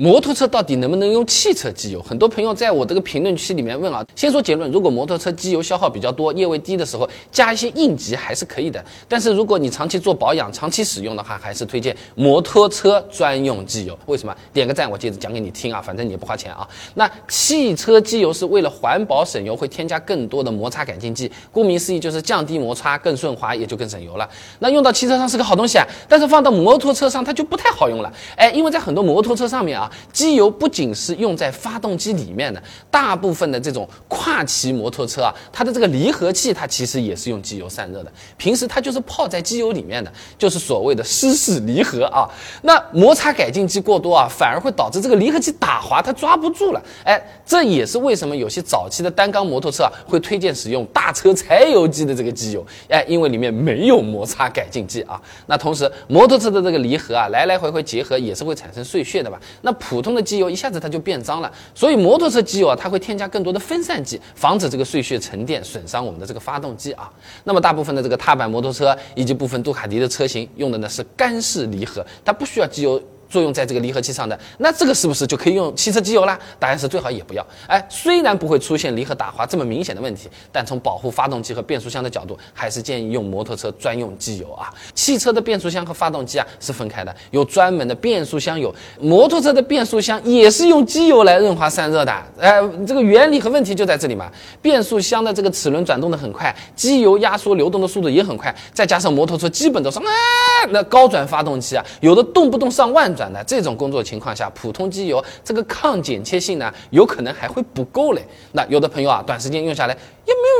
摩托车到底能不能用汽车机油？很多朋友在我这个评论区里面问啊。先说结论，如果摩托车机油消耗比较多、液位低的时候，加一些应急还是可以的。但是如果你长期做保养、长期使用的话，还是推荐摩托车专用机油。为什么？点个赞，我接着讲给你听啊，反正你也不花钱啊。那汽车机油是为了环保省油，会添加更多的摩擦改进剂。顾名思义，就是降低摩擦、更顺滑，也就更省油了。那用到汽车上是个好东西啊，但是放到摩托车上它就不太好用了。哎，因为在很多摩托车上面啊。机油不仅是用在发动机里面的，大部分的这种跨骑摩托车啊，它的这个离合器它其实也是用机油散热的。平时它就是泡在机油里面的，就是所谓的湿式离合啊。那摩擦改进剂过多啊，反而会导致这个离合器打滑，它抓不住了。哎，这也是为什么有些早期的单缸摩托车啊，会推荐使用大车柴油机的这个机油。哎，因为里面没有摩擦改进剂啊。那同时，摩托车的这个离合啊，来来回回结合也是会产生碎屑的吧？那普通的机油一下子它就变脏了，所以摩托车机油啊，它会添加更多的分散剂，防止这个碎屑沉淀损伤我们的这个发动机啊。那么大部分的这个踏板摩托车以及部分杜卡迪的车型用的呢是干式离合，它不需要机油。作用在这个离合器上的，那这个是不是就可以用汽车机油啦？答案是最好也不要。哎，虽然不会出现离合打滑这么明显的问题，但从保护发动机和变速箱的角度，还是建议用摩托车专用机油啊。汽车的变速箱和发动机啊是分开的，有专门的变速箱油。摩托车的变速箱也是用机油来润滑散热的。哎，这个原理和问题就在这里嘛。变速箱的这个齿轮转动的很快，机油压缩流动的速度也很快，再加上摩托车基本都是啊，那高转发动机啊，有的动不动上万。转的这种工作情况下，普通机油这个抗剪切性呢，有可能还会不够嘞。那有的朋友啊，短时间用下来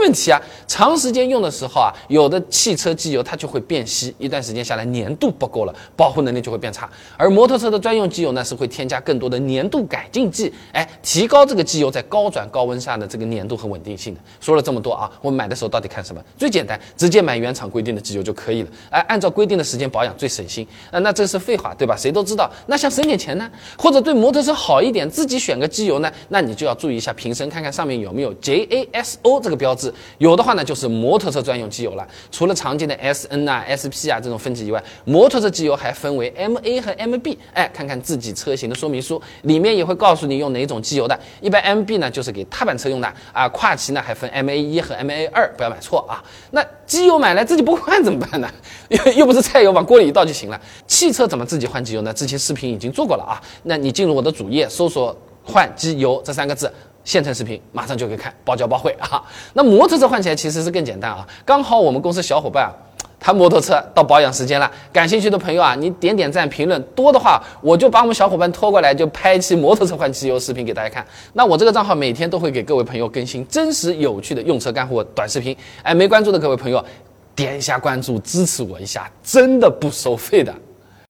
问题啊。长时间用的时候啊，有的汽车机油它就会变稀，一段时间下来粘度不够了，保护能力就会变差。而摩托车的专用机油呢，是会添加更多的粘度改进剂，哎，提高这个机油在高转高温下的这个粘度和稳定性的。说了这么多啊，我买的时候到底看什么？最简单，直接买原厂规定的机油就可以了。哎，按照规定的时间保养最省心。啊，那这是废话对吧？谁都知道。那想省点钱呢，或者对摩托车好一点，自己选个机油呢？那你就要注意一下瓶身，看看上面有没有 JASO 这个标志。有的话呢，就是摩托车专用机油了。除了常见的 SN 啊、SP 啊这种分级以外，摩托车机油还分为 MA 和 MB。哎，看看自己车型的说明书，里面也会告诉你用哪种机油的。一般 MB 呢就是给踏板车用的啊，跨骑呢还分 MA 一和 MA 二，不要买错啊。那机油买来自己不换怎么办呢？又又不是菜油，往锅里一倒就行了。汽车怎么自己换机油呢？之前视频已经做过了啊。那你进入我的主页，搜索“换机油”这三个字，现成视频马上就可以看，包教包会 啊。那摩托车换起来其实是更简单啊。刚好我们公司小伙伴啊，他摩托车到保养时间了，感兴趣的朋友啊，你点点赞、评论多的话，我就把我们小伙伴拖过来，就拍一期摩托车换机油视频给大家看。那我这个账号每天都会给各位朋友更新真实有趣的用车干货短视频。哎，没关注的各位朋友，点一下关注，支持我一下，真的不收费的。